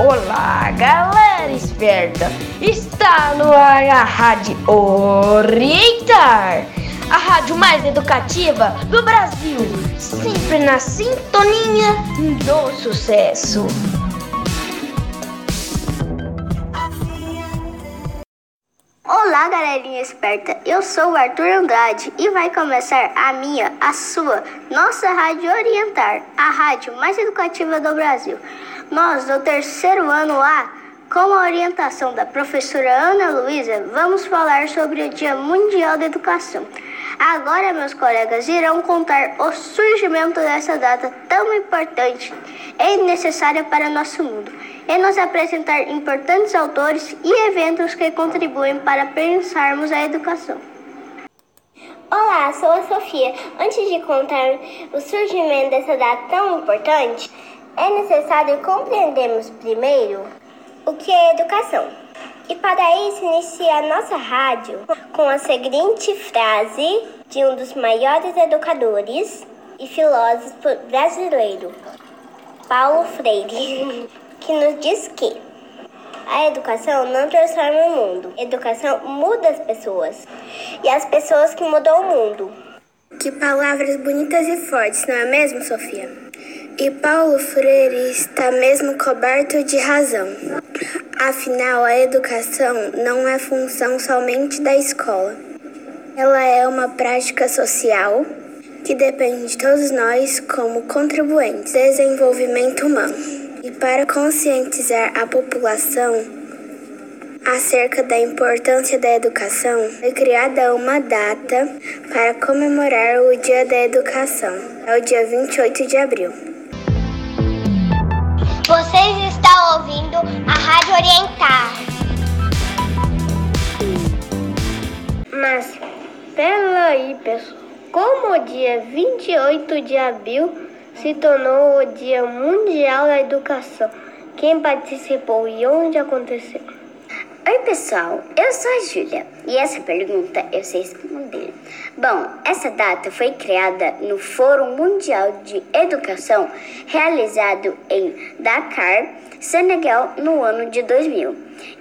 Olá, galera esperta! Está no ar a Rádio Orientar, a rádio mais educativa do Brasil, sempre na sintonia do sucesso. Olá, galerinha esperta. Eu sou o Arthur Andrade e vai começar a minha, a sua, nossa Rádio Orientar, a rádio mais educativa do Brasil. Nós, do terceiro ano A, com a orientação da professora Ana Luísa, vamos falar sobre o Dia Mundial da Educação. Agora, meus colegas irão contar o surgimento dessa data tão importante e necessária para nosso mundo e nos apresentar importantes autores e eventos que contribuem para pensarmos a educação. Olá, sou a Sofia. Antes de contar o surgimento dessa data tão importante, é necessário compreendermos primeiro o que é educação. E para isso, inicia a nossa rádio com a seguinte frase de um dos maiores educadores e filósofos brasileiros, Paulo Freire, que nos diz que a educação não transforma o mundo, a educação muda as pessoas e as pessoas que mudam o mundo. Que palavras bonitas e fortes, não é mesmo, Sofia? E Paulo Freire está mesmo coberto de razão. Afinal, a educação não é função somente da escola. Ela é uma prática social que depende de todos nós como contribuintes do desenvolvimento humano. E para conscientizar a população acerca da importância da educação, foi criada uma data para comemorar o Dia da Educação. É o dia 28 de abril. Vocês estão ouvindo a Rádio Orientar. Mas, peraí, pessoal. Como o dia 28 de abril se tornou o Dia Mundial da Educação? Quem participou e onde aconteceu? Oi, pessoal, eu sou a Júlia e essa pergunta eu sei responder. Bom, essa data foi criada no Fórum Mundial de Educação realizado em Dakar, Senegal, no ano de 2000.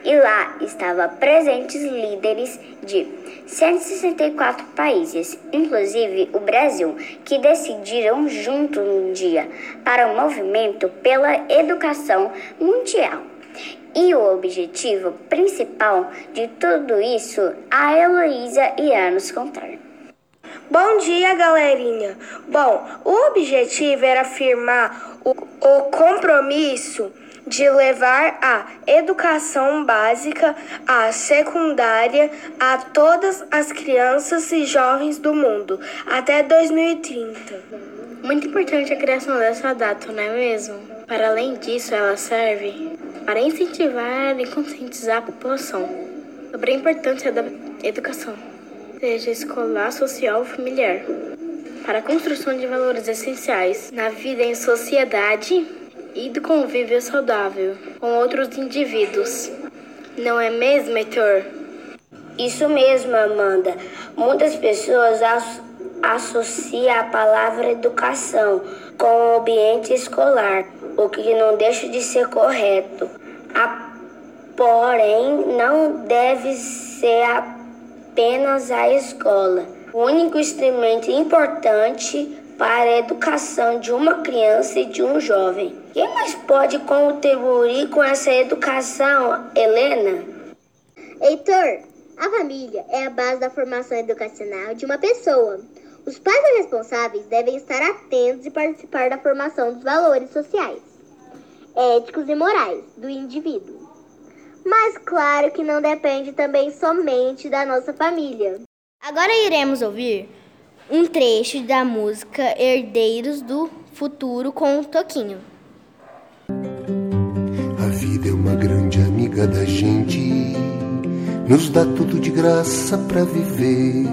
E lá estavam presentes líderes de 164 países, inclusive o Brasil, que decidiram junto um dia para o movimento pela educação mundial. E o objetivo principal de tudo isso, a Heloísa irá nos contar. Bom dia, galerinha! Bom, o objetivo era afirmar o, o compromisso de levar a educação básica, a secundária, a todas as crianças e jovens do mundo até 2030. Muito importante a criação dessa data, não é mesmo? Para além disso, ela serve para incentivar e conscientizar a população sobre a importância da educação, seja escolar, social ou familiar, para a construção de valores essenciais na vida em sociedade e do convívio saudável com outros indivíduos. Não é mesmo, Heitor? Isso mesmo, Amanda. Muitas pessoas associam a palavra educação com o ambiente escolar, o que não deixa de ser correto. A, porém, não deve ser apenas a escola. O único instrumento importante para a educação de uma criança e de um jovem. Quem mais pode contribuir com essa educação, Helena? Heitor, a família é a base da formação educacional de uma pessoa. Os pais responsáveis devem estar atentos e participar da formação dos valores sociais, éticos e morais do indivíduo. Mas claro que não depende também somente da nossa família. Agora iremos ouvir um trecho da música Herdeiros do Futuro com o Toquinho. A vida é uma grande amiga da gente, nos dá tudo de graça para viver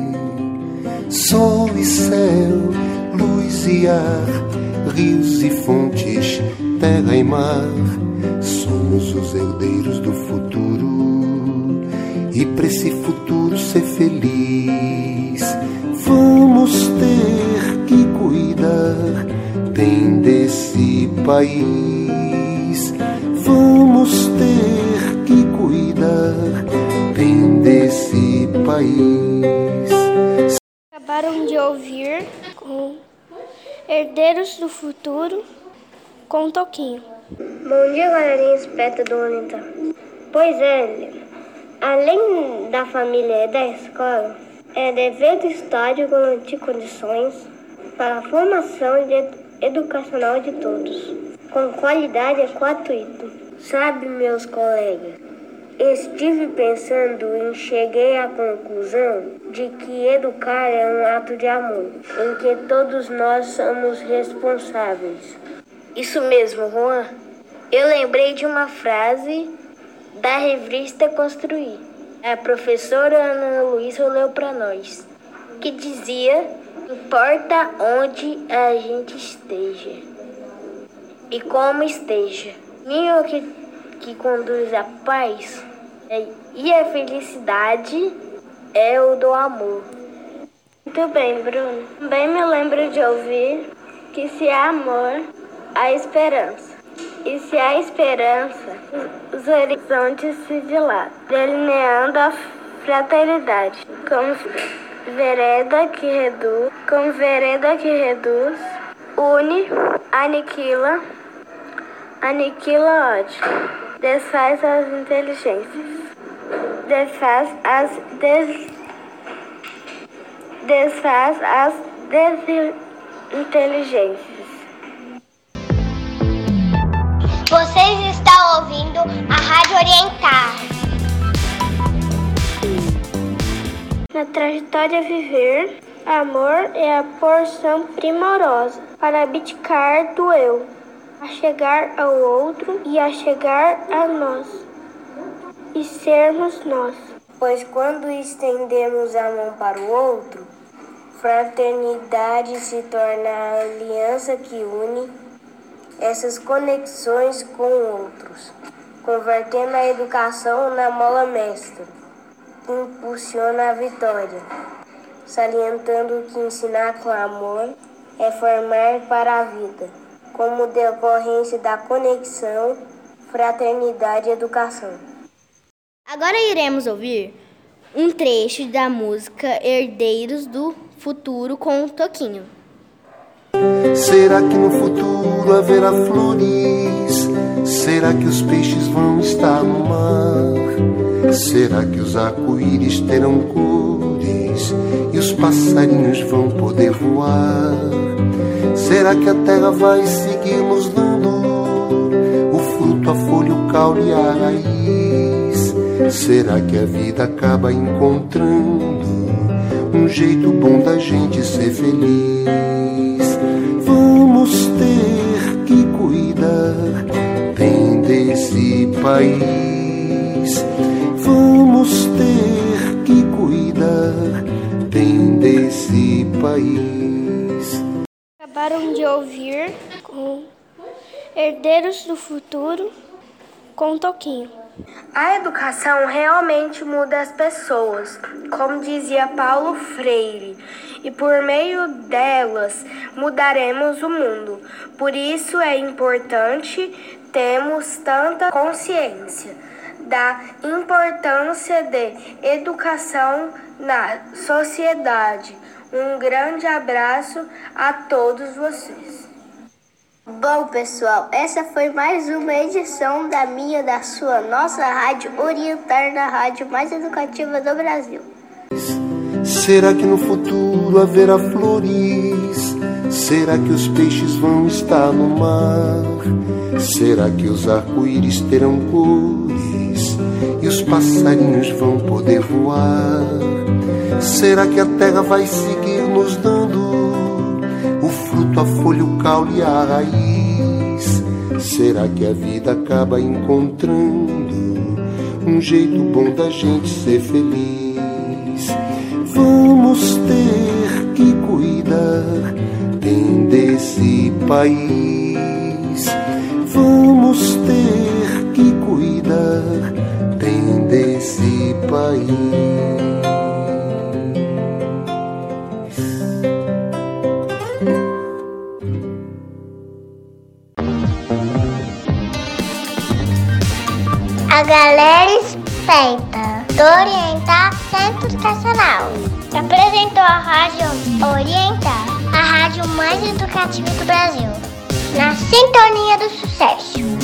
sol e céu, luz e ar, rios e fontes, terra e mar. Somos os herdeiros do futuro e para esse futuro ser feliz, vamos ter que cuidar bem desse país. Vamos ter que cuidar bem desse país. Acabaram de ouvir com Herdeiros do Futuro com Toquinho. Bom dia, galerinha espeta do Unita. Pois é, além da família e da escola, é dever do Estado garantir condições para a formação de educacional de todos, com qualidade e gratuita. Sabe, meus colegas, estive pensando e cheguei à conclusão de que educar é um ato de amor, em que todos nós somos responsáveis. Isso mesmo, Juan. Eu lembrei de uma frase da revista Construir. A professora Ana Luísa leu para nós, que dizia: importa onde a gente esteja e como esteja. Ninho que, conduz a paz e a felicidade é o do amor. Muito bem, Bruno. Também me lembro de ouvir que se há amor, há esperança. E se há esperança, os horizontes se dilatam, delineando a fraternidade, como vereda que reduz, como vereda que reduz, une, aniquila, aniquila ódio, desfaz as inteligências, desfaz as des, desfaz as desinteligências. Vocês estão ouvindo a Rádio Orientar. Na trajetória viver, amor é a porção primorosa para abdicar do eu, a chegar ao outro e a chegar a nós, e sermos nós. Pois quando estendemos a mão para o outro, fraternidade se torna a aliança que une essas conexões com outros, convertendo a educação na mola mestra, impulsiona a vitória, salientando que ensinar com amor é formar para a vida, como decorrência da conexão, fraternidade e educação. Agora iremos ouvir um trecho da música Herdeiros do Futuro com Toquinho. Será que no futuro haverá flores? Será que os peixes vão estar no mar? Será que os arco-íris terão cores e os passarinhos vão poder voar? Será que a terra vai seguir nos dando o fruto, a folha, o caule e a raiz? Será que a vida acaba encontrando um jeito bom da gente ser feliz? Vamos ter que cuidar bem desse país. Vamos ter que cuidar bem desse país. Acabaram de ouvir com Herdeiros do Futuro com Toquinho. A educação realmente muda as pessoas, como dizia Paulo Freire, e por meio delas mudaremos o mundo. Por isso é importante termos tanta consciência da importância de educação na sociedade. Um grande abraço a todos vocês. Bom, pessoal, essa foi mais uma edição da minha, da sua, nossa rádio Orientar na rádio mais educativa do Brasil. Será que no futuro haverá flores? Será que os peixes vão estar no mar? Será que os arco-íris terão cores e os passarinhos vão poder voar? Será que a terra vai seguir nos dando o fruto, a folha, o caule e a raiz? Será que a vida acaba encontrando um jeito bom da gente ser feliz? Vamos ter que cuidar bem desse país. Vamos ter que cuidar bem desse país. A galera esperta do Orientar Centro Educacional. Apresentou a Rádio Orientar, a rádio mais educativa do Brasil. Na sintonia do sucesso.